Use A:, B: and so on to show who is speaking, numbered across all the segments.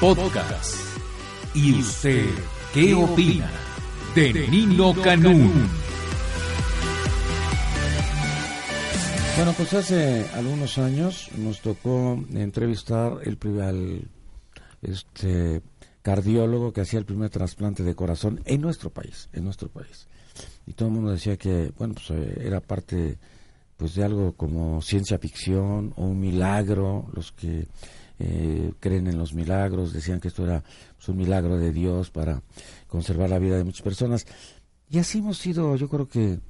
A: Podcast. ¿Y usted qué opina de Nino Canún?
B: Bueno, pues hace algunos años nos tocó entrevistar el primer este cardiólogo que hacía el primer trasplante de corazón en nuestro país, en nuestro país. Y todo el mundo decía que, bueno, pues eh, era parte pues de algo como ciencia ficción o un milagro, los que eh, creen en los milagros, decían que esto era pues, un milagro de Dios para conservar la vida de muchas personas. Y así hemos ido, yo creo que,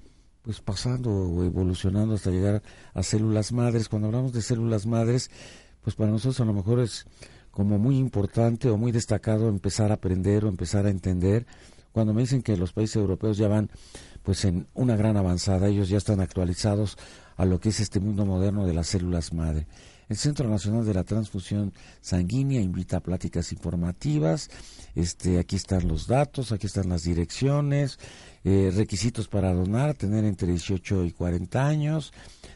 B: pues pasando o evolucionando hasta llegar a células madres. Cuando hablamos de células madres, pues para nosotros a lo mejor es como muy importante o muy destacado empezar a aprender o empezar a entender. Cuando me dicen que los países europeos ya van pues en una gran avanzada, ellos ya están actualizados a lo que es este mundo moderno de las células madre. El Centro Nacional de la Transfusión Sanguínea invita a pláticas informativas. Este, aquí están los datos, aquí están las direcciones, eh, requisitos para donar, tener entre 18 y 40 años,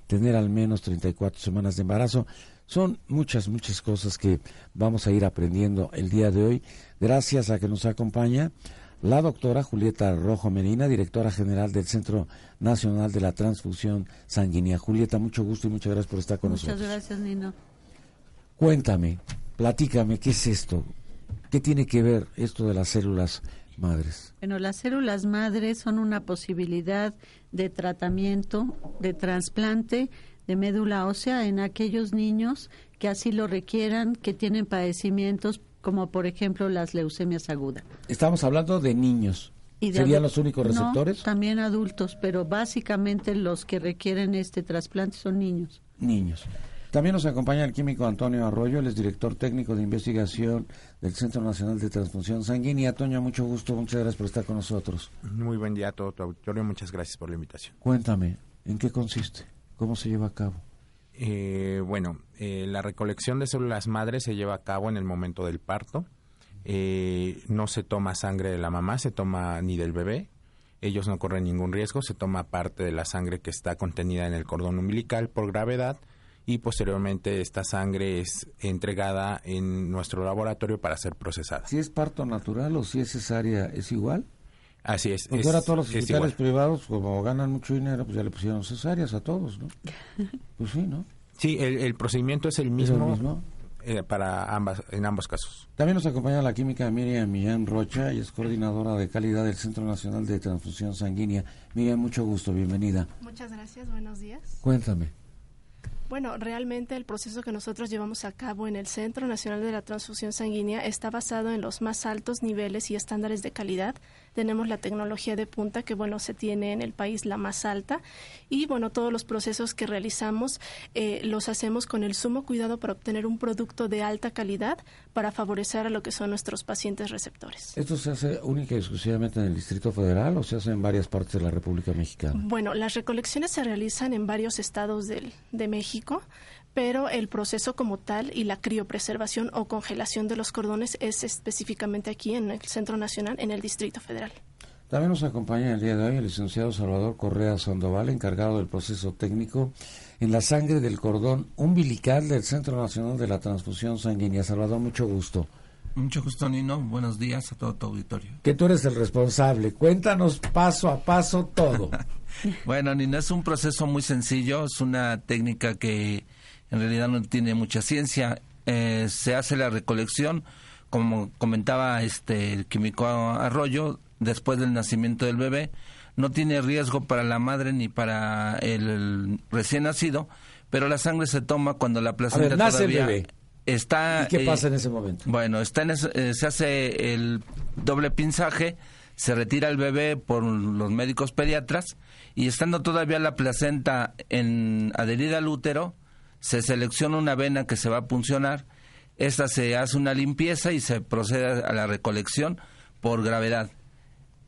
B: tener al menos 34 semanas de embarazo. Son muchas, muchas cosas que vamos a ir aprendiendo el día de hoy, gracias a que nos acompaña la doctora Julieta Rojo Medina, directora general del Centro Nacional de la Transfusión Sanguínea. Julieta, mucho gusto y muchas gracias por estar con nosotros.
C: Muchas gracias, Nino.
B: Cuéntame, platícame, ¿qué es esto? ¿Qué tiene que ver esto de las células madres?
C: Bueno, las células madres son una posibilidad de tratamiento, de trasplante de médula ósea en aquellos niños que así lo requieran, que tienen padecimientos como por ejemplo las leucemias agudas.
B: Estamos hablando de niños. ¿Serían los únicos receptores?
C: No, también adultos, pero básicamente los que requieren este trasplante son niños.
B: Niños. También nos acompaña el químico Antonio Arroyo, él es director técnico de investigación del Centro Nacional de Transfusión Sanguínea. Antonio, mucho gusto, muchas gracias por estar con nosotros.
D: Muy buen día a todo tu auditorio, muchas gracias por la invitación.
B: Cuéntame, ¿en qué consiste? ¿Cómo se lleva a cabo?
D: Eh, bueno, eh, la recolección de células madres se lleva a cabo en el momento del parto. Eh, no se toma sangre de la mamá, se toma ni del bebé. Ellos no corren ningún riesgo, se toma parte de la sangre que está contenida en el cordón umbilical por gravedad y posteriormente esta sangre es entregada en nuestro laboratorio para ser procesada.
B: Si es parto natural o si es cesárea, ¿es igual?
D: Así es.
B: Porque ahora todos los hospitales privados, como ganan mucho dinero, pues ya le pusieron cesáreas a todos, ¿no? Pues sí, ¿no?
D: Sí, el, procedimiento es el mismo, eh, para ambas, en ambos casos.
B: También nos acompaña la química Miriam Millán Rocha y es coordinadora de calidad del Centro Nacional de Transfusión Sanguínea. Miriam, mucho gusto, bienvenida.
E: Muchas gracias, buenos días.
B: Cuéntame.
E: Bueno, realmente el proceso que nosotros llevamos a cabo en el Centro Nacional de la Transfusión Sanguínea está basado en los más altos niveles y estándares de calidad. Tenemos la tecnología de punta que bueno se tiene en el país la más alta. Y bueno todos los procesos que realizamos eh, los hacemos con el sumo cuidado para obtener un producto de alta calidad para favorecer a lo que son nuestros pacientes receptores.
B: ¿Esto se hace única y exclusivamente en el Distrito Federal o se hace en varias partes de la República Mexicana?
E: Bueno, las recolecciones se realizan en varios estados del, de México, pero el proceso como tal y la criopreservación o congelación de los cordones es específicamente aquí en el Centro Nacional, en el Distrito Federal.
B: También nos acompaña el día de hoy el licenciado Salvador Correa Sandoval, encargado del proceso técnico en la sangre del cordón umbilical del Centro Nacional de la Transfusión Sanguínea. Salvador, mucho gusto.
F: Mucho gusto, Nino. Buenos días a todo tu auditorio.
B: Que tú eres el responsable. Cuéntanos paso a paso todo.
F: bueno, Nino, es un proceso muy sencillo. Es una técnica que en realidad no tiene mucha ciencia. Eh, se hace la recolección, como comentaba este el químico Arroyo, después del nacimiento del bebé. No tiene riesgo para la madre ni para el, recién nacido, pero la sangre se toma cuando la placenta todavía está.
B: ¿Y qué pasa en ese momento?
F: Bueno, está en eh, se hace el doble pinzaje, se retira el bebé por los médicos pediatras y estando todavía la placenta en, adherida al útero, se selecciona una vena que se va a puncionar, esta se hace una limpieza y se procede a la recolección por gravedad.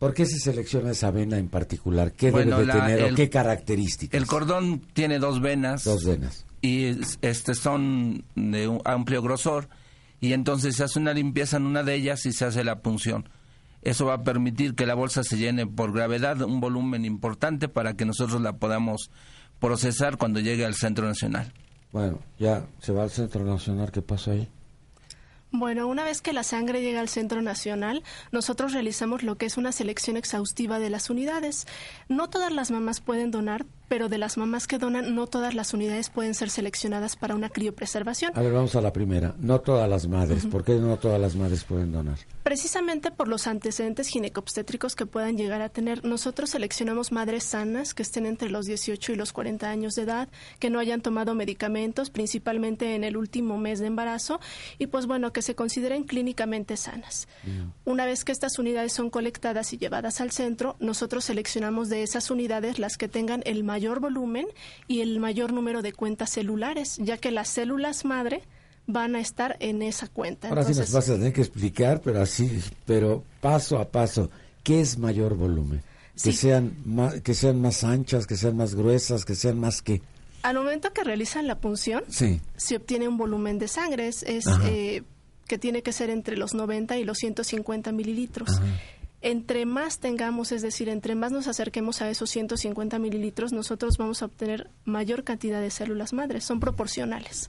B: ¿Por qué se selecciona esa vena en particular? ¿Qué debe de tener o qué características?
F: El cordón tiene dos venas.
B: Dos venas.
F: Y este son de un amplio grosor y entonces se hace una limpieza en una de ellas y se hace la punción. Eso va a permitir que la bolsa se llene por gravedad, un volumen importante para que nosotros la podamos procesar cuando llegue al Centro Nacional.
B: Bueno, ya se va al Centro Nacional, ¿qué pasa ahí?
E: Bueno, una vez que la sangre llega al Centro Nacional, nosotros realizamos lo que es una selección exhaustiva de las unidades. No todas las mamás pueden donar, pero de las mamás que donan, no todas las unidades pueden ser seleccionadas para una criopreservación.
B: A ver, vamos a la primera. No todas las madres. ¿Por qué no todas las madres pueden donar?
E: Precisamente por los antecedentes ginecobstétricos que puedan llegar a tener. Nosotros seleccionamos madres sanas que estén entre los 18 y los 40 años de edad, que no hayan tomado medicamentos, principalmente en el último mes de embarazo, y pues bueno, que se consideren clínicamente sanas. Una vez que estas unidades son colectadas y llevadas al centro, nosotros seleccionamos de esas unidades las que tengan el mayor mayor volumen y el mayor número de cuentas celulares, ya que las células madre van a estar en esa cuenta.
B: Ahora sí nos vas a tener que explicar, pero así, pero paso a paso, ¿qué es mayor volumen? Que sean más, que sean más anchas, que sean más gruesas, que sean más que
E: al momento que realizan la punción,
B: sí.
E: se obtiene un volumen de sangre, es, eh, que tiene que ser entre los 90 y los 150 mililitros entre más tengamos, es decir, entre más nos acerquemos a esos 150 mililitros, nosotros vamos a obtener mayor cantidad de células madres, son proporcionales.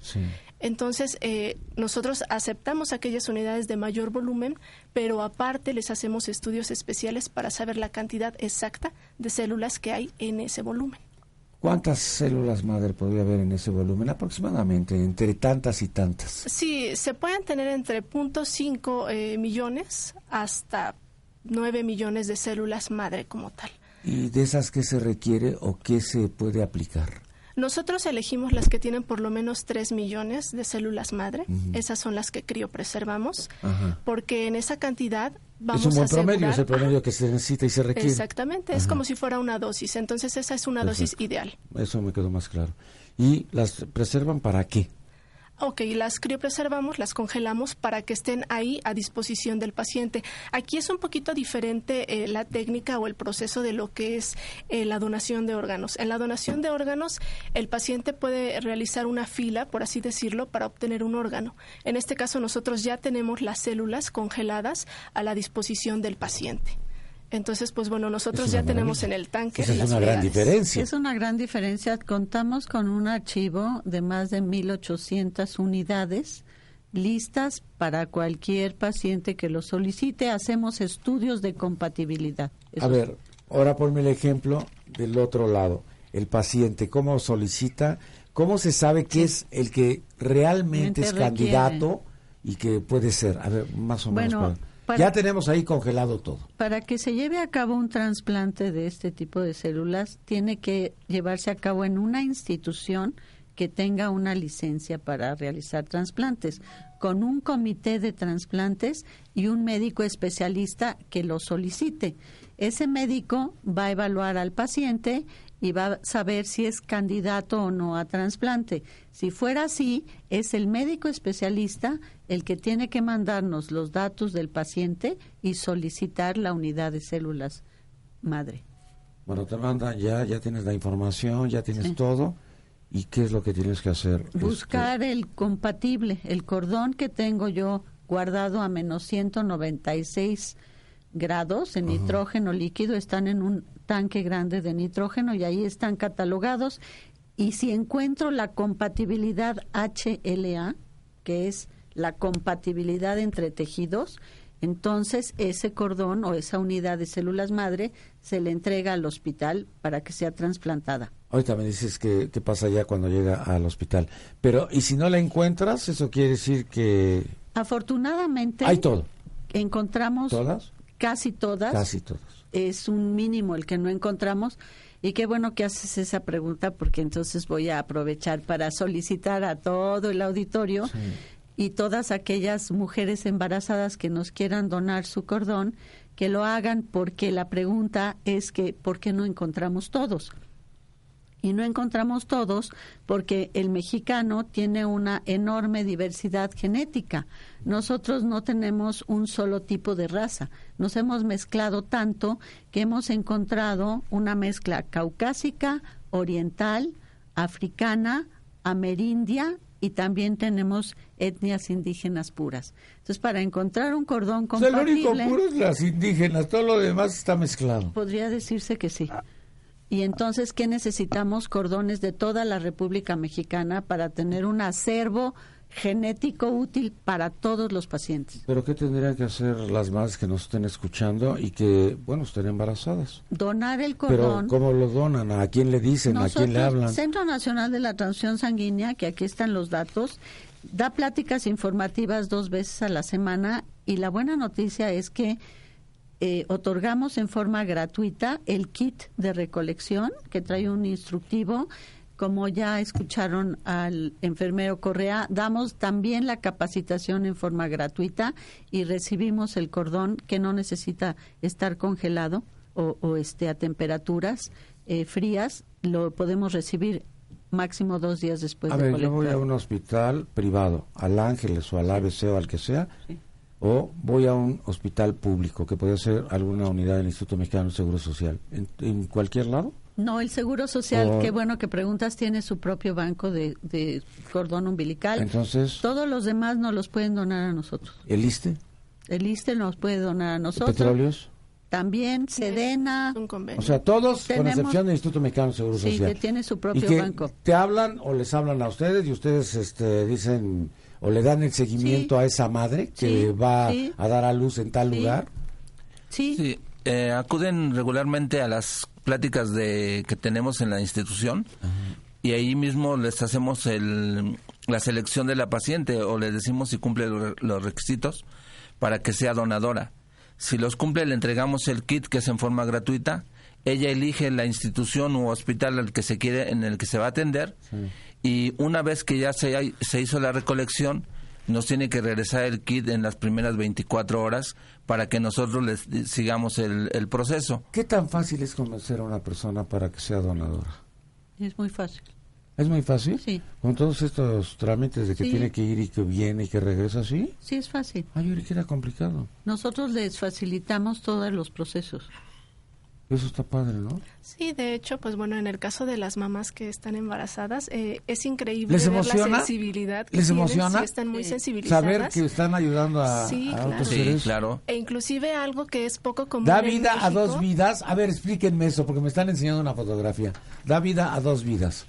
E: Entonces, eh, nosotros aceptamos aquellas unidades de mayor volumen, pero aparte les hacemos estudios especiales para saber la cantidad exacta de células que hay en ese volumen.
B: ¿Cuántas células madre podría haber en ese volumen aproximadamente, entre tantas y tantas?
E: Sí, se pueden tener entre 0.5 eh, millones hasta 9 millones de células madre como tal.
B: ¿Y de esas qué se requiere o qué se puede aplicar?
E: Nosotros elegimos las que tienen por lo menos 3 millones de células madre. Esas son las que criopreservamos, porque en esa cantidad vamos
B: a Es un
E: buen
B: promedio, es el promedio que se necesita y se requiere.
E: Exactamente, es como si fuera una dosis. Entonces esa es una dosis ideal.
B: Eso me quedó más claro. ¿Y las preservan para qué?
E: Ok, las criopreservamos, las congelamos para que estén ahí a disposición del paciente. Aquí es un poquito diferente eh, la técnica o el proceso de lo que es eh, la donación de órganos. En la donación de órganos, el paciente puede realizar una fila, por así decirlo, para obtener un órgano. En este caso, nosotros ya tenemos las células congeladas a la disposición del paciente. Entonces, pues bueno, nosotros ya tenemos en el tanque.
B: Esa es una gran diferencia.
C: Es una gran diferencia. Contamos con un archivo de más de 1.800 unidades listas para cualquier paciente que lo solicite. Hacemos estudios de compatibilidad.
B: A ver, ahora ponme el ejemplo del otro lado. El paciente, ¿cómo solicita? ¿Cómo se sabe que es el que realmente es candidato y que puede ser? A ver, más o menos. Bueno, ya tenemos ahí congelado todo.
C: Para que se lleve a cabo un trasplante de este tipo de células, tiene que llevarse a cabo en una institución que tenga una licencia para realizar trasplantes, con un comité de trasplantes y un médico especialista que lo solicite. Ese médico va a evaluar al paciente y va a saber si es candidato o no a trasplante. Si fuera así, es el médico especialista el que tiene que mandarnos los datos del paciente y solicitar la unidad de células madre.
B: Bueno, te mandan ya, ya tienes la información, ya tienes todo. ¿Y qué es lo que tienes que hacer?
C: Buscar
B: este,
C: el compatible, el cordón que tengo yo guardado a menos 196 grados en nitrógeno líquido, están en un tanque grande de nitrógeno y ahí están catalogados. Y si encuentro la compatibilidad HLA, que es la compatibilidad entre tejidos, entonces ese cordón o esa unidad de células madre se le entrega al hospital para que sea trasplantada.
B: Ahorita me dices que, qué pasa ya cuando llega al hospital. Pero, ¿y si no la encuentras? Eso quiere decir que...
C: Afortunadamente...
B: Hay todo.
C: Encontramos...
B: ¿Todas?
C: Casi todas.
B: Casi todas
C: es un mínimo el que no encontramos. Y qué bueno que haces esa pregunta porque entonces voy a aprovechar para solicitar a todo el auditorio y todas aquellas mujeres embarazadas que nos quieran donar su cordón, que lo hagan porque la pregunta es que ¿por qué no encontramos todos? Y no encontramos todos porque el mexicano tiene una enorme diversidad genética. Nosotros no tenemos un solo tipo de raza. Nos hemos mezclado tanto que hemos encontrado una mezcla caucásica, oriental, africana, amerindia y también tenemos etnias indígenas puras. Entonces, para encontrar un cordón compatible...
B: O sea, lo único puro es las indígenas, todo lo demás está mezclado.
C: Podría decirse que sí. Y entonces, ¿qué necesitamos? Cordones de toda la República Mexicana para tener un acervo genético útil para todos los pacientes.
B: Pero ¿qué tendrían que hacer las madres que nos estén escuchando y que, bueno, estén embarazadas?
C: Donar el cordón.
B: Pero ¿cómo lo donan? ¿A quién le dicen? ¿A quién le hablan?
C: Centro Nacional de la Transfusión Sanguínea, que aquí están los datos, da pláticas informativas dos veces a la semana y la buena noticia es que eh, otorgamos en forma gratuita el kit de recolección que trae un instructivo. Como ya escucharon al enfermero Correa, damos también la capacitación en forma gratuita y recibimos el cordón que no necesita estar congelado o, este, a temperaturas eh, frías. Lo podemos recibir máximo dos días después
B: a
C: de
B: ver, yo voy a un hospital privado, al Ángeles o al ABC o al que sea, o voy a un hospital público, que puede ser alguna unidad del Instituto Mexicano de Seguro Social, en, cualquier lado.
C: No, el Seguro Social, qué bueno que preguntas, tiene su propio banco de, cordón umbilical.
B: Entonces.
C: Todos los demás nos los pueden donar a nosotros.
B: ¿El ISTE?
C: El ISTE nos puede donar a nosotros.
B: ¿Petróleos?
C: También, Sedena.
B: O sea, todos, con excepción del Instituto Mexicano de Seguro Social.
C: Sí, que tiene su propio
B: y que
C: banco.
B: ¿Te hablan o les hablan a ustedes y ustedes este, dicen o le dan el seguimiento a esa madre que va a dar a luz en tal lugar?
C: Sí.
F: Eh, acuden regularmente a las pláticas de que tenemos en la institución y ahí mismo les hacemos el, la selección de la paciente o le decimos si cumple los requisitos para que sea donadora. Si los cumple, le entregamos el kit que es en forma gratuita. Ella elige la institución u hospital al que se quiere, en el que se va a atender y una vez que ya se, se hizo la recolección, nos tiene que regresar el kit en las primeras 24 horas para que nosotros les sigamos el, el, proceso.
B: ¿Qué tan fácil es convencer a una persona para que sea donadora?
C: Es muy fácil.
B: ¿Es muy fácil?
C: Sí.
B: Con todos estos trámites de que tiene que ir y que viene y que regresa, ¿sí?
C: Sí, es fácil.
B: Ay, yo que era complicado.
C: Nosotros les facilitamos todos los procesos.
B: Eso está padre, ¿no?
E: Sí, de hecho, pues bueno, en el caso de las mamás que están embarazadas, eh, es increíble
B: ver
E: la sensibilidad que
B: ¿Les
E: tienen,
B: emociona?
E: sí, están muy sensibilizadas.
B: Saber que están ayudando a,
E: sí,
B: a
E: claro.
B: otros
F: sí,
B: seres.
F: claro.
E: E inclusive algo que es poco común
B: Da
E: en
B: vida a dos vidas. A ver, explíquenme eso, porque me están enseñando una fotografía. Da vida a dos vidas.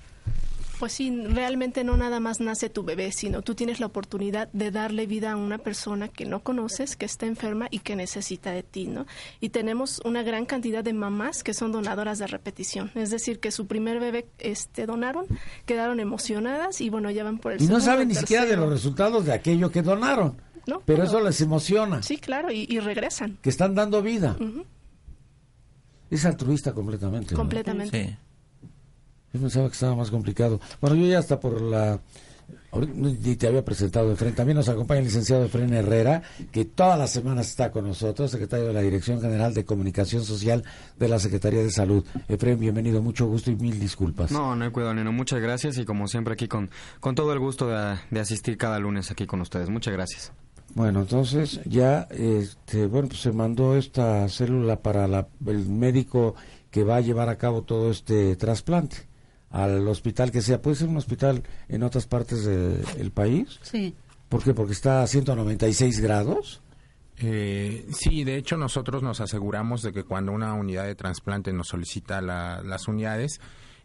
E: Pues sí, realmente no nada más nace tu bebé, sino tú tienes la oportunidad de darle vida a una persona que no conoces, que está enferma y que necesita de ti, ¿no? Y tenemos una gran cantidad de mamás que son donadoras de repetición, es decir, que su primer bebé este donaron, quedaron emocionadas y bueno, ya van por el
B: Y no
E: segundo,
B: saben ni siquiera de los resultados de aquello que donaron.
E: No,
B: Pero eso les emociona.
E: Sí, claro, y, y regresan.
B: Que están dando vida. Es altruista completamente. ¿no?
E: completamente.
F: Sí.
B: Yo pensaba que estaba más complicado. Bueno, yo ya hasta por la... Y te había presentado Efren. También nos acompaña el licenciado Efren Herrera, que todas las semanas está con nosotros, secretario de la Dirección General de Comunicación Social de la Secretaría de Salud. Efren, bienvenido, mucho gusto y mil disculpas.
G: No, no hay cuidado, Neno. Muchas gracias y como siempre aquí con, con todo el gusto de, de asistir cada lunes aquí con ustedes. Muchas gracias.
B: Bueno, entonces ya, este, bueno, pues se mandó esta célula para la- el médico que va a llevar a cabo todo este trasplante al hospital que sea. Puede ser un hospital en otras partes del país.
C: Sí.
B: ¿Por qué? Porque está a 196 grados.
D: Eh, sí, de hecho nosotros nos aseguramos de que cuando una unidad de trasplante nos solicita la- las unidades,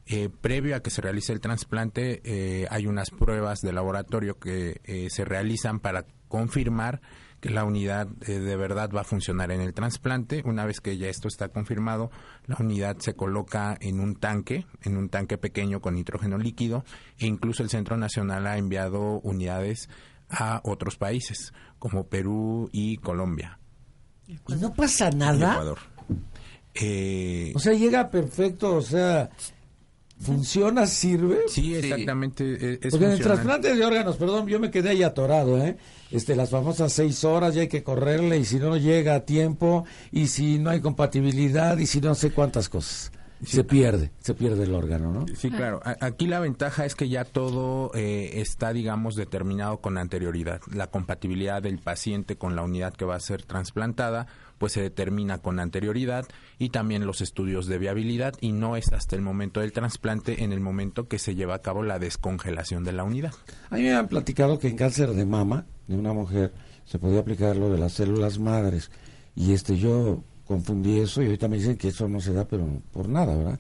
D: eh, previo a que se realice el trasplante, eh, hay unas pruebas de laboratorio que eh, se realizan para confirmar que la unidad eh, de verdad va a funcionar en el trasplante. Una vez que ya esto está confirmado, la unidad se coloca en un tanque, en un tanque pequeño con nitrógeno líquido, e incluso el Centro Nacional ha enviado unidades a otros países, como Perú y Colombia.
B: Y no pasa nada.
D: Ecuador. Eh,
B: O sea, llega perfecto, o sea, funciona, sirve.
D: sí, exactamente. eh, Es
B: Porque en el trasplante de órganos, perdón, yo me quedé ahí atorado, ¿eh? Este, las famosas seis horas, ya hay que correrle, y si no llega a tiempo, y si no hay compatibilidad, y si no sé cuántas cosas. se pierde, se pierde el órgano, ¿no?
D: Sí, claro. Aquí la ventaja es que ya todo eh, está, digamos, determinado con anterioridad. La compatibilidad del paciente con la unidad que va a ser trasplantada, pues se determina con anterioridad y también los estudios de viabilidad y no es hasta el momento del trasplante en el momento que se lleva a cabo la descongelación de la unidad.
B: A mí me han platicado que en cáncer de mama de una mujer se podía aplicar lo de las células madres y este yo confundí eso y ahorita me dicen que eso no se da, pero por nada, ¿verdad?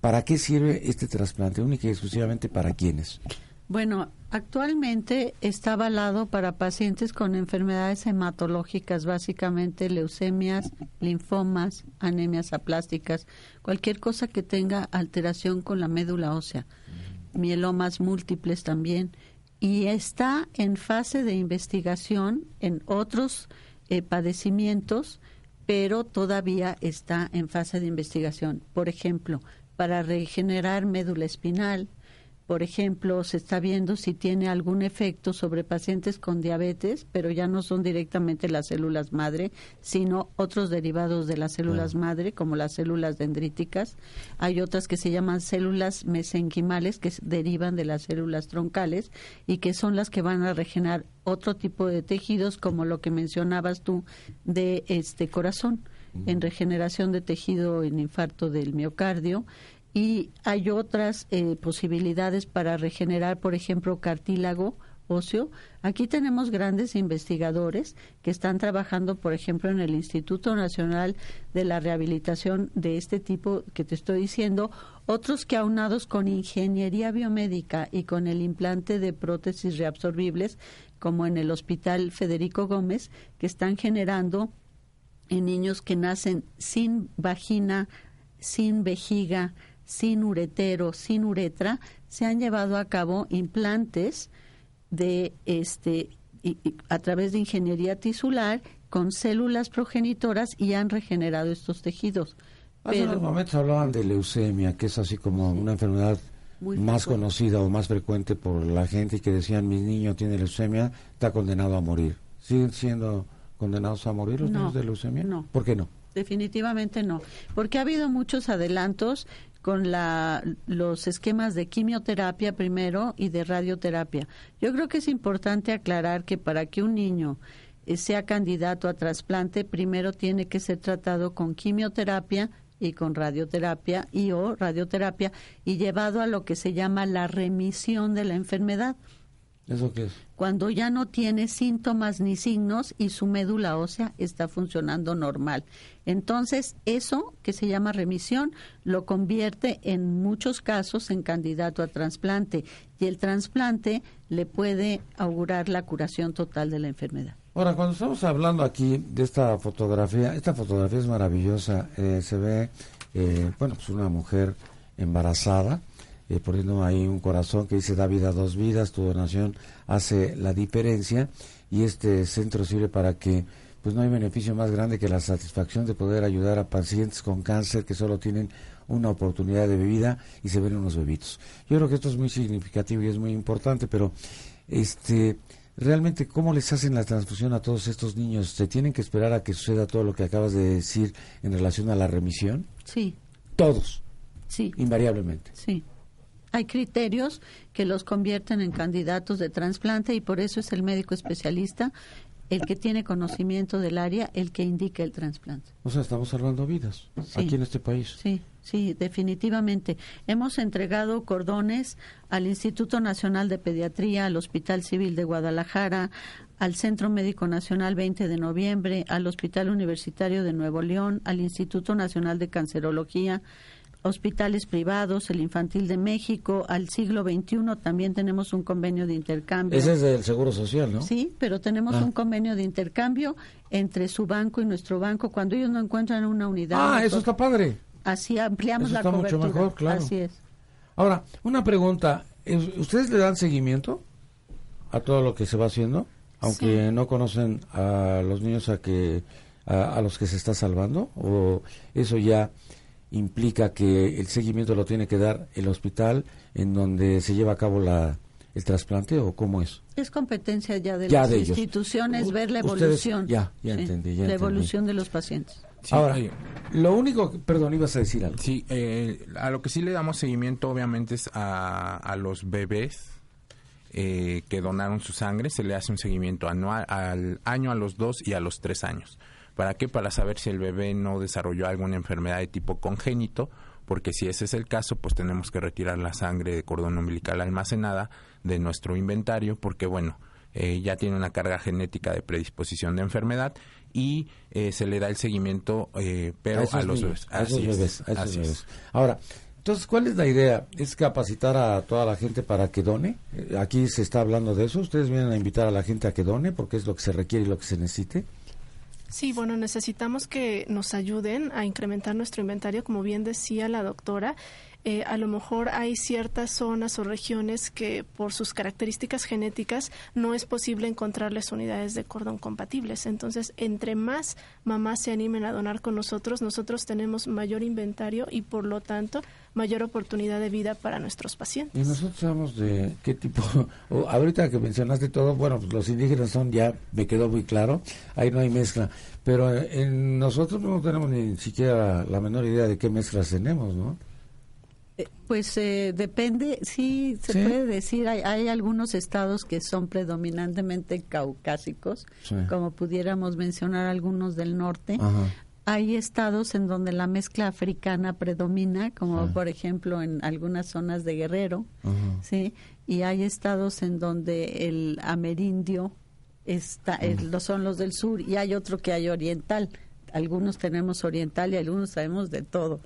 B: ¿Para qué sirve este trasplante? Única y exclusivamente para quiénes.
C: Bueno, actualmente está avalado para pacientes con enfermedades hematológicas, básicamente leucemias, linfomas, anemias aplásticas, cualquier cosa que tenga alteración con la médula ósea, mielomas múltiples también, y está en fase de investigación en otros eh, padecimientos pero todavía está en fase de investigación. Por ejemplo, para regenerar médula espinal, por ejemplo, se está viendo si tiene algún efecto sobre pacientes con diabetes, pero ya no son directamente las células madre, sino otros derivados de las células madre, como las células dendríticas. Hay otras que se llaman células mesenquimales, que derivan de las células troncales y que son las que van a regenerar otro tipo de tejidos, como lo que mencionabas tú de este corazón, en regeneración de tejido en infarto del miocardio y hay otras eh, posibilidades para regenerar, por ejemplo, cartílago óseo. Aquí tenemos grandes investigadores que están trabajando, por ejemplo, en el Instituto Nacional de la Rehabilitación de este tipo que te estoy diciendo, otros que aunados con ingeniería biomédica y con el implante de prótesis reabsorbibles, como en el Hospital Federico Gómez, que están generando en niños que nacen sin vagina, sin vejiga, sin uretero, sin uretra, se han llevado a cabo implantes de este a través de ingeniería tisular con células progenitoras y han regenerado estos tejidos.
B: Hace unos momentos hablaban de leucemia, que es así como una enfermedad más conocida o más frecuente por la gente y que decían mi niño tiene leucemia, está condenado a morir. ¿Siguen siendo condenados a morir los niños de leucemia?
C: No.
B: ¿Por qué no?
C: Definitivamente no, porque ha habido muchos adelantos con la, los esquemas de quimioterapia primero y de radioterapia. Yo creo que es importante aclarar que para que un niño eh, sea candidato a trasplante, primero tiene que ser tratado con quimioterapia y con radioterapia y o radioterapia y llevado a lo que se llama la remisión de la enfermedad.
B: ¿Eso qué es?
C: Cuando ya no tiene síntomas ni signos y su médula ósea está funcionando normal. Entonces, eso que se llama remisión lo convierte en muchos casos en candidato a trasplante y el trasplante le puede augurar la curación total de la enfermedad.
B: Ahora, cuando estamos hablando aquí de esta fotografía, esta fotografía es maravillosa. Eh, se ve, eh, bueno, pues una mujer embarazada eh, poniendo ahí un corazón que dice da vida a dos vidas, tu donación hace la diferencia y este centro sirve para que pues no hay beneficio más grande que la satisfacción de poder ayudar a pacientes con cáncer que solo tienen una oportunidad de vida y se ven unos bebitos. Yo creo que esto es muy significativo y es muy importante, pero este realmente cómo les hacen la transfusión a todos estos niños? ¿Se tienen que esperar a que suceda todo lo que acabas de decir en relación a la remisión?
C: Sí.
B: Todos.
C: Sí.
B: Invariablemente.
C: Sí. Hay criterios que los convierten en candidatos de trasplante y por eso es el médico especialista el que tiene conocimiento del área, el que indica el trasplante.
B: O sea, estamos salvando vidas aquí en este país.
C: Sí, sí, definitivamente. Hemos entregado cordones al Instituto Nacional de Pediatría, al Hospital Civil de Guadalajara, al Centro Médico Nacional 20 de noviembre, al Hospital Universitario de Nuevo León, al Instituto Nacional de Cancerología, hospitales privados, el Infantil de México, al siglo XXI también tenemos un convenio de intercambio.
B: Ese es del Seguro Social, ¿no?
C: Sí, pero tenemos ah. un convenio de intercambio entre su banco y nuestro banco cuando ellos no encuentran una unidad.
B: Ah, eso está padre.
C: Así ampliamos la cobertura.
B: Mucho mejor, claro.
C: Así es.
B: Ahora, una pregunta, ¿ustedes le dan seguimiento a todo lo que se va haciendo? Aunque no conocen a los niños a que a los que se está salvando o eso ya implica que el seguimiento lo tiene que dar el hospital en donde se lleva a cabo la, el trasplante o cómo es?
C: Es competencia ya de las instituciones ver la evolución.
B: ya, ya entendí.
C: la evolución de los pacientes.
B: Ahora, lo único, perdón, ibas a decir algo.
D: Sí, eh, a lo que sí le damos seguimiento obviamente es a, a los bebés eh, que donaron su sangre, se le hace un seguimiento anual al año, a los dos y a los tres años. ¿Para qué? Para saber si el bebé no desarrolló alguna enfermedad de tipo congénito, porque si ese es el caso, pues tenemos que retirar la sangre de cordón umbilical almacenada de nuestro inventario, porque bueno, eh, ya tiene una carga genética de predisposición de enfermedad y eh, se le da el seguimiento, eh, pero a, los bebés.
B: A esos bebés, a esos bebés. Ahora, entonces, ¿cuál es la idea? ¿Es capacitar a toda la gente para que done? Aquí se está hablando de eso. ¿Ustedes vienen a invitar a la gente a que done porque es lo que se requiere y lo que se necesite?
E: Sí, bueno, necesitamos que nos ayuden a incrementar nuestro inventario, como bien decía la doctora. Eh, a lo mejor hay ciertas zonas o regiones que por sus características genéticas no es posible encontrarles unidades de cordón compatibles. Entonces, entre más mamás se animen a donar con nosotros, nosotros tenemos mayor inventario y por lo tanto mayor oportunidad de vida para nuestros pacientes.
B: Y nosotros sabemos de qué tipo, ahorita que mencionaste todo, bueno, pues los indígenas son ya, me quedó muy claro, ahí no hay mezcla, pero en nosotros no tenemos ni siquiera la menor idea de qué mezclas tenemos, ¿no?
C: Eh, pues eh, depende, sí, se puede decir, hay, hay, algunos estados que son predominantemente caucásicos, como pudiéramos mencionar algunos del norte. Hay estados en donde la mezcla africana predomina, como por ejemplo en algunas zonas de Guerrero, ¿sí? Y hay estados en donde el amerindio está, son los del sur, y hay otro que hay oriental. Algunos tenemos oriental y algunos sabemos de todo.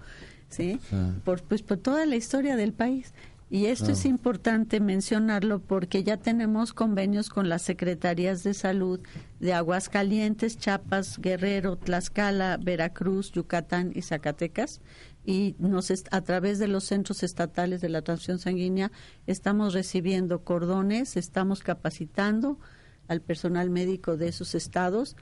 C: ¿Sí? Por, pues por toda la historia del país. Y esto es importante mencionarlo porque ya tenemos convenios con las secretarías de salud de Aguascalientes, Chiapas, Guerrero, Tlaxcala, Veracruz, Yucatán y Zacatecas. Y nos a través de los centros estatales de la transfusión sanguínea estamos recibiendo cordones, estamos capacitando al personal médico de esos estados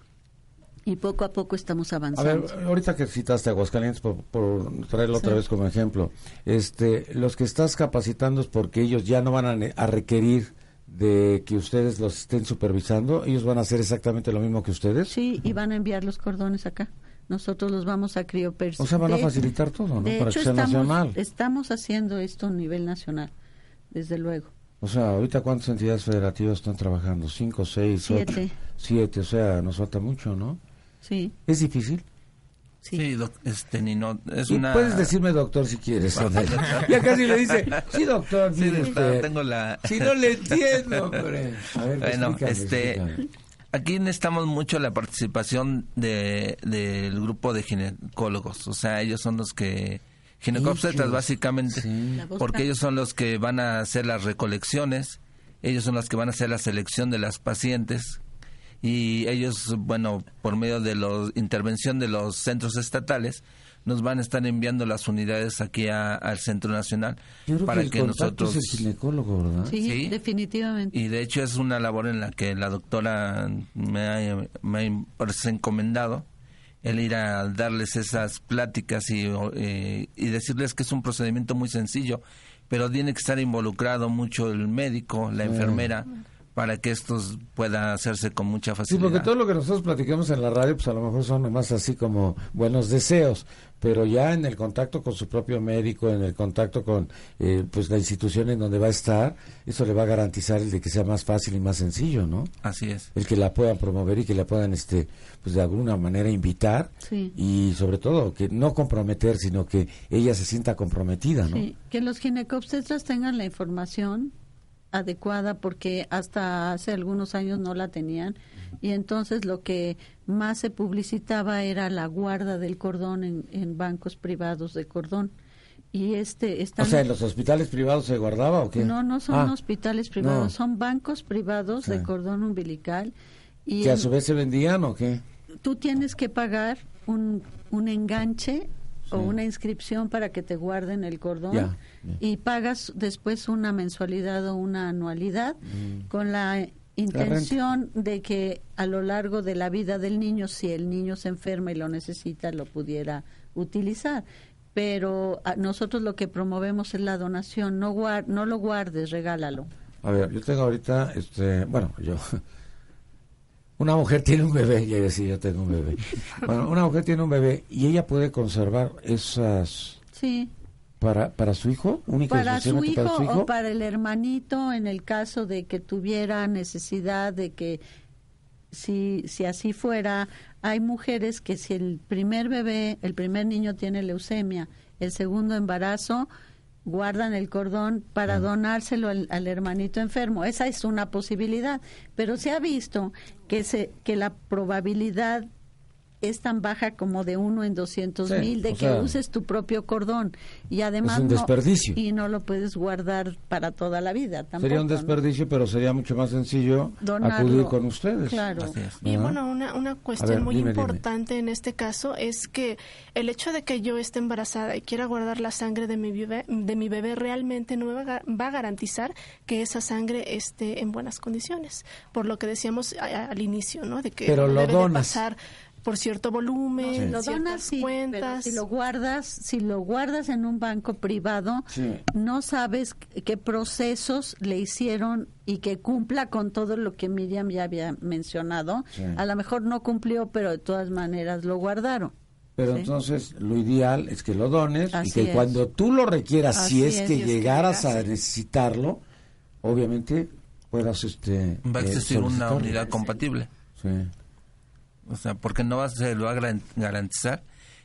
C: y poco a poco estamos avanzando.
B: A ver, ahorita que citaste Aguascalientes, por, traerlo otra vez como ejemplo, este, los que estás capacitando es porque ellos ya no van a, a, requerir de que ustedes los estén supervisando, ellos van a hacer exactamente lo mismo que ustedes.
C: Sí, y van a enviar los cordones acá. Nosotros los vamos a criopersonalizar.
B: O sea, van a facilitar todo, ¿no? Para que sea
C: estamos,
B: nacional.
C: Estamos haciendo esto a nivel nacional, desde luego.
B: O sea, ahorita cuántas entidades federativas están trabajando? ¿Cinco, seis,
C: siete.
B: ocho? Siete, o sea, nos falta mucho, ¿no?
C: Sí.
B: ¿Es difícil?
F: Sí, este, ni no, es
B: y
F: una...
B: Puedes decirme doctor si quieres. ya casi le dice, sí doctor,
F: sí,
B: este,
F: tengo la...
B: Si no le entiendo, hombre. A ver,
F: bueno, este, aquí necesitamos mucho la participación de, del grupo de ginecólogos, o sea, ellos son los que ginecópsetas básicamente, porque ellos son los que van a hacer las recolecciones, ellos son los que van a hacer la selección de las pacientes y ellos, bueno, por medio de la intervención de los centros estatales, nos van a estar enviando las unidades aquí al Centro Nacional para que, nosotros
B: es el ginecólogo, ¿verdad?
C: Sí, definitivamente.
F: Y de hecho es una labor en la que la doctora me ha, me ha encomendado el ir a darles esas pláticas y, eh, y decirles que es un procedimiento muy sencillo, pero tiene que estar involucrado mucho el médico, la enfermera, para que esto pueda hacerse con mucha facilidad.
B: Sí, porque todo lo que nosotros platicamos en la radio, pues a lo mejor son más así como buenos deseos, pero ya en el contacto con su propio médico, en el contacto con eh, pues la institución en donde va a estar, eso le va a garantizar el de que sea más fácil y más sencillo, ¿no?
F: Así es.
B: El que la puedan promover y que la puedan, este, pues de alguna manera invitar y sobre todo que no comprometer, sino que ella se sienta comprometida, ¿no? Sí,
C: que los ginecobstetras tengan la información adecuada porque hasta hace algunos años no la tenían. Y entonces lo que más se publicitaba era la guarda del cordón en, bancos privados de cordón. Y este
B: o sea en los hospitales privados se guardaba o qué
C: no no son ah, hospitales privados son bancos privados de cordón umbilical y
B: que a su vez se vendían o qué
C: tú tienes que pagar un un enganche o una inscripción para que te guarden el cordón y pagas después una mensualidad o una anualidad mm. con la intención de que a lo largo de la vida del niño, si el niño se enferma y lo necesita, lo pudiera utilizar. Pero ah, nosotros lo que promovemos es la donación, no, no lo guardes, regálalo.
B: A ver, yo tengo ahorita, este, bueno, yo una mujer tiene un bebé, decía, yo tengo un bebé. Bueno, una mujer tiene un bebé y ella puede conservar esas
C: Sí.
B: para para su hijo, única y
C: Para su, hijo,
B: para su hijo.
C: o para el hermanito en el caso de que tuviera necesidad de que si si así fuera, hay mujeres que si el primer bebé, el primer niño tiene leucemia, el segundo embarazo guardan el cordón para donárselo al, al hermanito enfermo. Esa es una posibilidad, pero se ha visto que se que la probabilidad es tan baja como de uno en doscientos
B: Sí,
C: mil de que
B: sea,
C: uses tu propio cordón y además
B: un
C: no-
B: desperdicio.
C: y no lo puedes guardar para toda la vida tampoco.
B: Sería un
C: ¿no?
B: desperdicio, pero sería mucho más sencillo
C: Donarlo.
B: acudir con ustedes.
C: Claro.
F: Es.
E: Y bueno, una, una cuestión
B: ver,
E: muy
B: dime, dime.
E: importante en este caso es que el hecho de que yo esté embarazada y quiera guardar la sangre de mi bebé, de mi bebé realmente no me va, va a garantizar que esa sangre esté en buenas condiciones. Por lo que decíamos al inicio, ¿no? De que
B: Pero lo
E: debe de
B: donas.
E: pasar por cierto volumen,
C: Lo donas sí,
E: cuentas.
C: si lo guardas, si lo guardas en un banco privado,
B: Sí.
C: no sabes qué procesos le hicieron y que cumpla con todo lo que Miriam ya había mencionado.
B: Sí.
C: A lo mejor no cumplió, pero de todas maneras lo guardaron.
B: Pero
C: Sí.
B: entonces lo ideal es que lo dones
C: Así
B: y que
C: es.
B: cuando tú lo requieras, si es
C: es,
B: que
E: si es que
B: llegaras a necesitarlo, obviamente puedas este
F: Va a
B: eh,
F: existir una
B: solicitarlo.
F: unidad compatible.
B: Sí.
F: O sea, porque no va a se lo va a garan- garantizar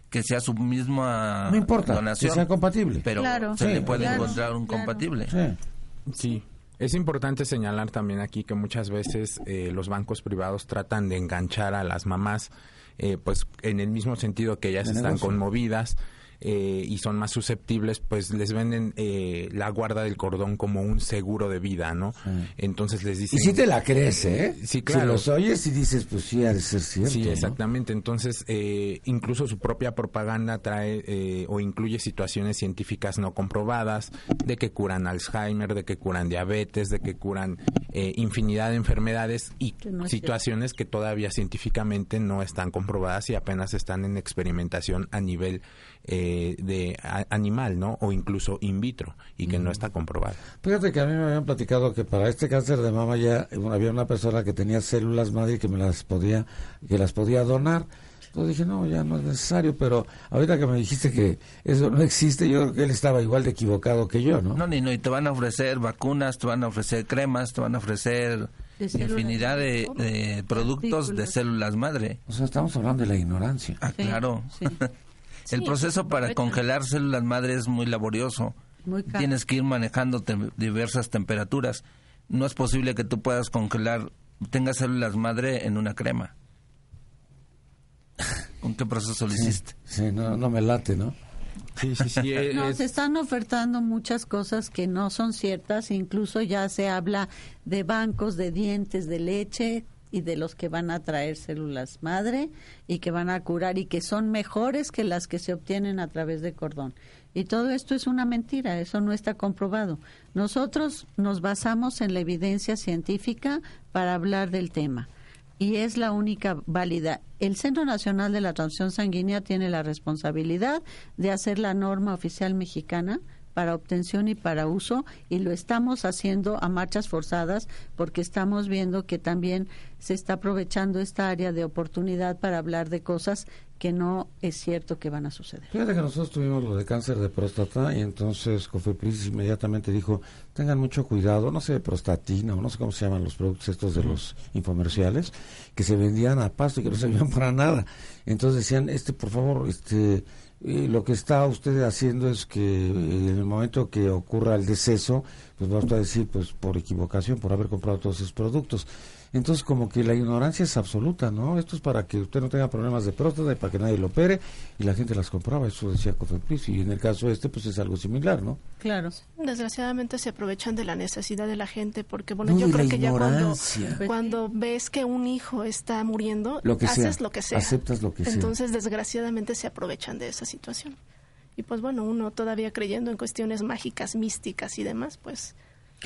F: que sea su misma
B: No importa,
F: donación.
B: que sea compatible.
F: Pero
C: Claro.
F: se
B: Sí,
F: le puede
C: claro,
F: encontrar un
C: claro.
F: compatible.
B: Sí.
D: Sí, es importante señalar también aquí que muchas veces eh, los bancos privados tratan de enganchar a las mamás, eh, pues en el mismo sentido que ellas están conmovidas eh, y son más susceptibles, pues les venden eh, la guarda del cordón como un seguro de vida, ¿no? Entonces les
B: Y
D: dicen...
B: si te la crees, ¿eh?
D: Sí, claro.
B: Si los oyes y dices, pues sí, ha de ser cierto.
D: Sí,
B: ¿no?
D: exactamente. Entonces, eh, incluso su propia propaganda trae eh, o incluye situaciones científicas no comprobadas de que curan Alzheimer, de que curan diabetes, de que curan eh, infinidad de enfermedades y
C: Que no es
D: situaciones que todavía científicamente no están comprobadas y apenas están en experimentación a nivel eh, de a- animal, ¿no? O incluso in vitro y que no está comprobada.
B: Fíjate que a mí me habían platicado que para este cáncer de mama ya bueno, había una persona que tenía células madre y que me las podía que las podía donar. Entonces dije, no, ya no es necesario, pero ahorita que me dijiste que eso no existe, yo creo que él estaba igual de equivocado que yo, ¿no?
F: No, ni no, y te van a ofrecer vacunas, te van a ofrecer cremas, te van a ofrecer
C: De
F: infinidad de, de productos de células madre.
B: O sea, estamos hablando de la ignorancia.
F: Ah,
C: Sí,
F: claro.
C: sí.
F: El proceso para congelar células madre es muy laborioso.
C: Muy caro.
F: Tienes que ir manejando diversas temperaturas. No es posible que tú puedas congelar, tengas células madre en una crema. ¿Con qué proceso lo hiciste?
B: Sí, no, no me late, ¿no?
D: Sí, sí, sí.
C: No,
D: es-
C: se están ofertando muchas cosas que no son ciertas, incluso ya se habla de bancos de dientes de leche y de los que van a traer células madre y que van a curar y que son mejores que las que se obtienen a través de cordón. Y todo esto es una mentira, eso no está comprobado. Nosotros nos basamos en la evidencia científica para hablar del tema y es la única válida. El Centro Nacional de la Transfusión Sanguínea tiene la responsabilidad de hacer la norma oficial mexicana para obtención y para uso y lo estamos haciendo a marchas forzadas porque estamos viendo que también se está aprovechando esta área de oportunidad para hablar de cosas que no es cierto que van a suceder.
B: Fíjate que nosotros tuvimos lo de cáncer de próstata y entonces Cofepris inmediatamente dijo, tengan mucho cuidado, no sé, prostatina o no sé cómo se llaman los productos estos de los infomerciales, que se vendían a pasto y que no servían para nada. Entonces decían, este, por favor, este, eh, lo que está usted haciendo es que eh, en el momento que ocurra el deceso, pues va usted a decir, pues por equivocación, por haber comprado todos esos productos. Entonces, como que la ignorancia es absoluta, ¿no? Esto es para que usted no tenga problemas de próstata y para que nadie lo opere, y la gente las compraba, eso decía Cofepris, y en el caso este, pues es algo similar, ¿no?
C: Claro.
E: Desgraciadamente se aprovechan de la necesidad de la gente porque, bueno,
B: No,
E: yo creo que ya cuando,
B: ignorancia.
E: cuando ves que un hijo está muriendo,
B: Lo que
E: haces
B: sea,
E: lo que sea.
B: aceptas lo que sea.
E: Entonces, desgraciadamente se aprovechan de esa situación. Y pues bueno, uno todavía creyendo en cuestiones mágicas, místicas y demás, pues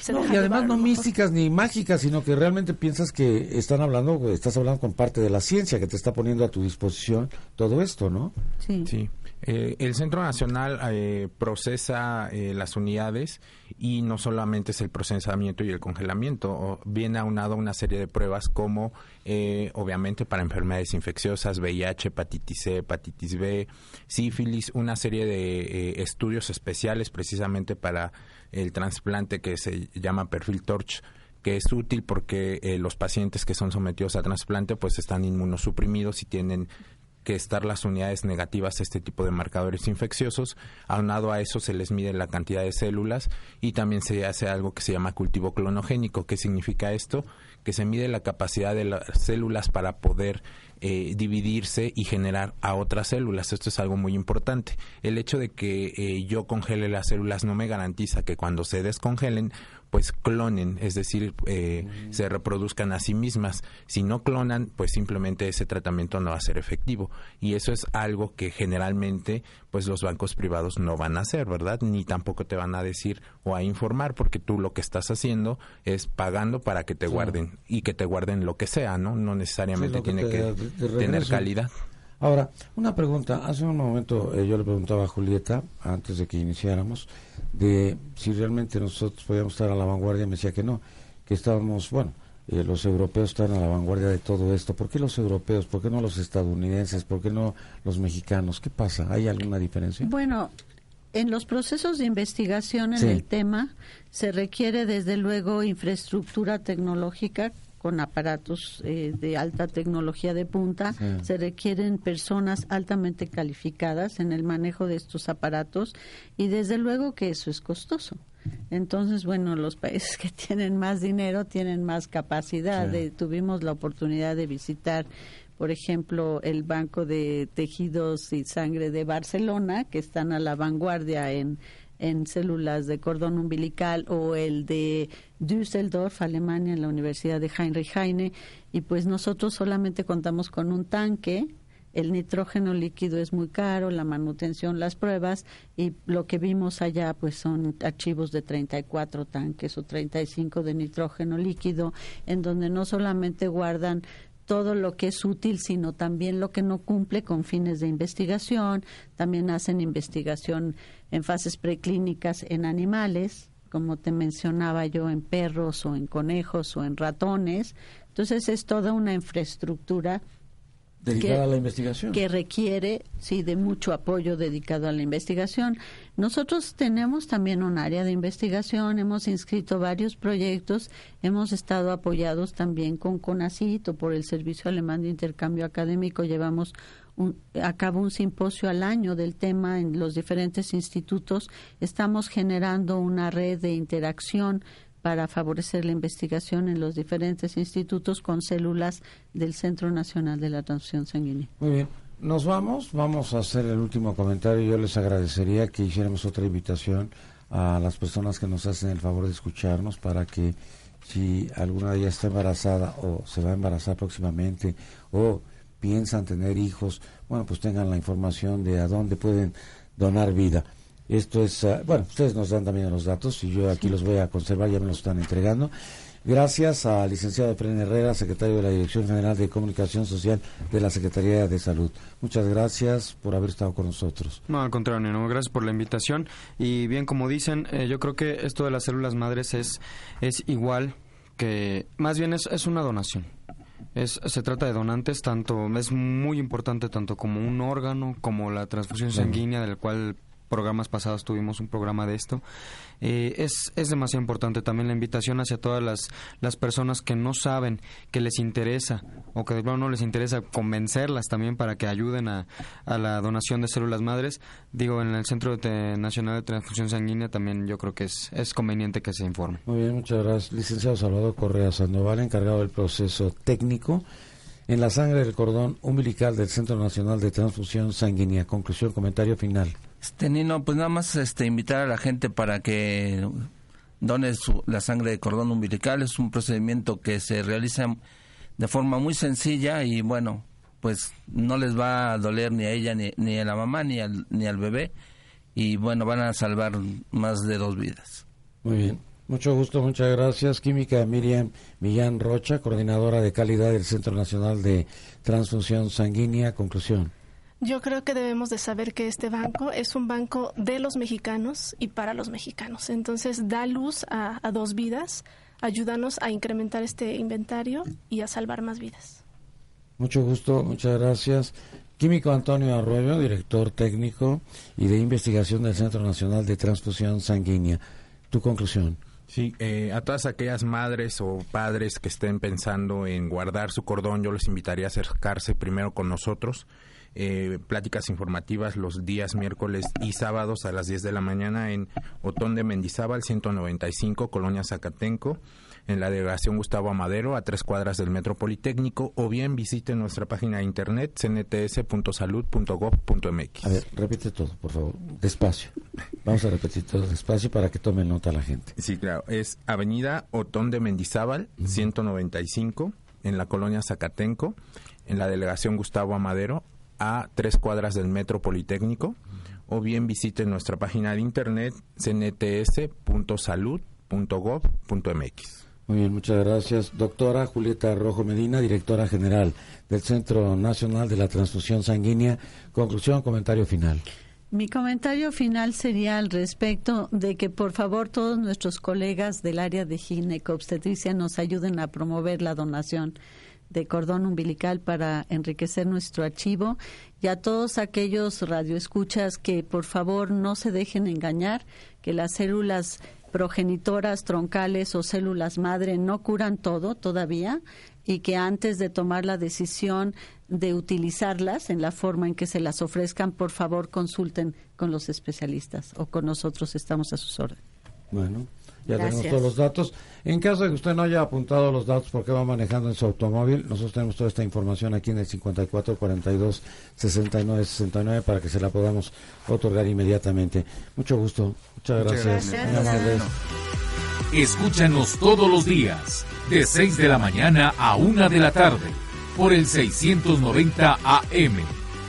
E: se
B: No,
E: deja
B: y además no místicas ni mágicas, sino que realmente piensas que están hablando, estás hablando con parte de la ciencia que te está poniendo a tu disposición todo esto, ¿no?
C: Sí.
D: Sí. Eh, el Centro Nacional eh, procesa eh, las unidades y no solamente es el procesamiento y el congelamiento, o viene aunado a una serie de pruebas como eh, obviamente para enfermedades infecciosas, VIH, hepatitis C, hepatitis B, sífilis, una serie de eh, estudios especiales precisamente para el trasplante que se llama perfil Torch que es útil porque eh, los pacientes que son sometidos a trasplante pues están inmunosuprimidos y tienen que estar las unidades negativas a este tipo de marcadores infecciosos. Aunado a eso se les mide la cantidad de células y también se hace algo que se llama cultivo clonogénico. ¿Qué significa esto? Que se mide la capacidad de las células para poder eh, dividirse y generar a otras células. Esto es algo muy importante. El hecho de que eh, yo congele las células no me garantiza que cuando se descongelen pues clonen, es decir, eh, mm. se reproduzcan a sí mismas. Si no clonan, pues simplemente ese tratamiento no va a ser efectivo. Y eso es algo que generalmente, pues los bancos privados no van a hacer, ¿verdad? Ni tampoco te van a decir o a informar, porque tú lo que estás haciendo es pagando para que te guarden y que te guarden lo que sea, ¿no? No necesariamente tiene que tener calidad.
B: Ahora, una pregunta. Hace un momento eh, yo le preguntaba a Julieta, antes de que iniciáramos, de si realmente nosotros podíamos estar a la vanguardia. Me decía que no, que estábamos, bueno, eh, los europeos están a la vanguardia de todo esto. ¿Por qué los europeos? ¿Por qué no los estadounidenses? ¿Por qué no los mexicanos? ¿Qué pasa? ¿Hay alguna diferencia?
C: Bueno, en los procesos de investigación en el tema se requiere desde luego infraestructura tecnológica con aparatos eh, de alta tecnología de punta. Se requieren personas altamente calificadas en el manejo de estos aparatos y desde luego que eso es costoso. Entonces, bueno, los países que tienen más dinero tienen más capacidad. tuvimos la oportunidad de visitar, por ejemplo, el Banco de Tejidos y Sangre de Barcelona, que están a la vanguardia en en células de cordón umbilical o el de Düsseldorf, Alemania, en la Universidad de Heinrich Heine, y pues nosotros solamente contamos con un tanque, el nitrógeno líquido es muy caro, la manutención, las pruebas, y lo que vimos allá pues son archivos de 34 tanques o 35 de nitrógeno líquido, en donde no solamente guardan todo lo que es útil, sino también lo que no cumple con fines de investigación. También hacen investigación en fases preclínicas en animales, como te mencionaba yo, en perros o en conejos o en ratones. Entonces es toda una infraestructura
B: dedicada a la investigación.
C: Que requiere, sí, de mucho apoyo dedicado a la investigación. Nosotros tenemos también un área de investigación, hemos inscrito varios proyectos, hemos estado apoyados también con CONACIT o por el Servicio Alemán de Intercambio Académico. Llevamos un, a cabo un simposio al año del tema en los diferentes institutos. Estamos generando una red de interacción para favorecer la investigación en los diferentes institutos con células del Centro Nacional de la Transfusión Sanguínea.
B: Muy bien. Nos vamos, vamos a hacer el último comentario. Yo les agradecería que hiciéramos otra invitación a las personas que nos hacen el favor de escucharnos para que si alguna de ellas está embarazada o se va a embarazar próximamente o piensan tener hijos, bueno, pues tengan la información de a dónde pueden donar vida. Esto es, ah, bueno, ustedes nos dan también los datos y yo aquí los voy a conservar, ya me los están entregando. Gracias al licenciado Efraín Herrera, secretario de la Dirección General de Comunicación Social de la Secretaría de Salud. Muchas gracias por haber estado con nosotros.
G: No, al contrario, no, gracias por la invitación. Y bien, como dicen, eh, yo creo que esto de las células madres es, es igual que, más bien es, es una donación. Es, se trata de donantes, tanto es muy importante tanto como un órgano como la transfusión sanguínea, del cual programas pasados tuvimos un programa de esto. Eh, es, es demasiado importante también la invitación hacia todas las, las personas que no saben, que les interesa o que de plano no les interesa convencerlas también para que ayuden a, a la donación de células madres. Digo, en el Centro Nacional de Transfusión Sanguínea también yo creo que es, es conveniente que se informe.
B: Muy bien, muchas gracias. Licenciado Salvador Correa Sandoval, encargado del proceso técnico en la sangre del cordón umbilical del Centro Nacional de Transfusión Sanguínea. Conclusión, comentario final.
F: Este, Nino, pues nada más este, invitar a la gente para que done la sangre de cordón umbilical. Es un procedimiento que se realiza de forma muy sencilla y bueno, pues no les va a doler ni a ella, ni, ni a la mamá, ni al, ni al bebé. Y bueno, van a salvar más de dos vidas.
B: Muy bien. Mucho gusto, muchas gracias. Química Miriam Millán Rocha, coordinadora de calidad del Centro Nacional de Transfusión Sanguínea. Conclusión.
E: Yo creo que debemos de saber que este banco es un banco de los mexicanos y para los mexicanos. Entonces da luz a, dos vidas, ayúdanos a incrementar este inventario y a salvar más vidas.
B: Mucho gusto, muchas gracias. Químico Antonio Arroyo, director técnico y de investigación del Centro Nacional de Transfusión Sanguínea. Tu conclusión.
D: Sí, eh, a todas aquellas madres o padres que estén pensando en guardar su cordón, yo les invitaría a acercarse primero con nosotros. Eh, pláticas informativas los días miércoles y sábados a las 10 de la mañana en Otón de Mendizábal 195, Colonia Zacatenco en la delegación Gustavo Amadero a tres cuadras del Metro Politécnico o bien visite nuestra página de internet cnts.salud.gov.mx.
B: A ver, repite todo, por favor, despacio. Vamos a repetir todo despacio para que tome nota la gente.
D: Sí, claro, es Avenida Otón de Mendizábal, 195, en la colonia Zacatenco, en la delegación Gustavo Amadero, a tres cuadras del Metro Politécnico, o bien visite nuestra página de internet cnts.salud.gov.mx.
B: Muy bien, muchas gracias. Doctora Julieta Rojo Medina, directora general del Centro Nacional de la Transfusión Sanguínea. Conclusión, comentario final.
C: Mi comentario final sería al respecto de que por favor todos nuestros colegas del área de ginecobstetricia nos ayuden a promover la donación de cordón umbilical para enriquecer nuestro archivo y a todos aquellos radioescuchas que por favor no se dejen engañar, que las células progenitoras troncales o células madre no curan todo todavía y que antes de tomar la decisión de utilizarlas en la forma en que se las ofrezcan, por favor consulten con los especialistas o con nosotros estamos a sus órdenes.
B: Bueno, ya tenemos todos los datos. En caso de que usted no haya apuntado los datos porque va manejando en su automóvil, nosotros tenemos toda esta información aquí en el 54 42 69 69 para que se la podamos otorgar inmediatamente. Mucho gusto. Muchas gracias.
A: Escúchanos todos los días, de 6 de la mañana a 1 de la tarde, por el 690 AM,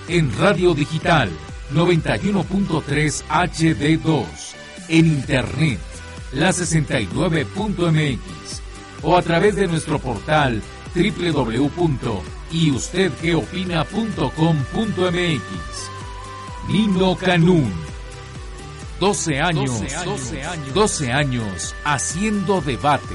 A: en Radio Digital 91.3 HD2, en Internet, la 69.mx, o a través de nuestro portal www.yustedqueopina.com.mx. Nino Canún 12 años, 12 años, 12 años haciendo debate.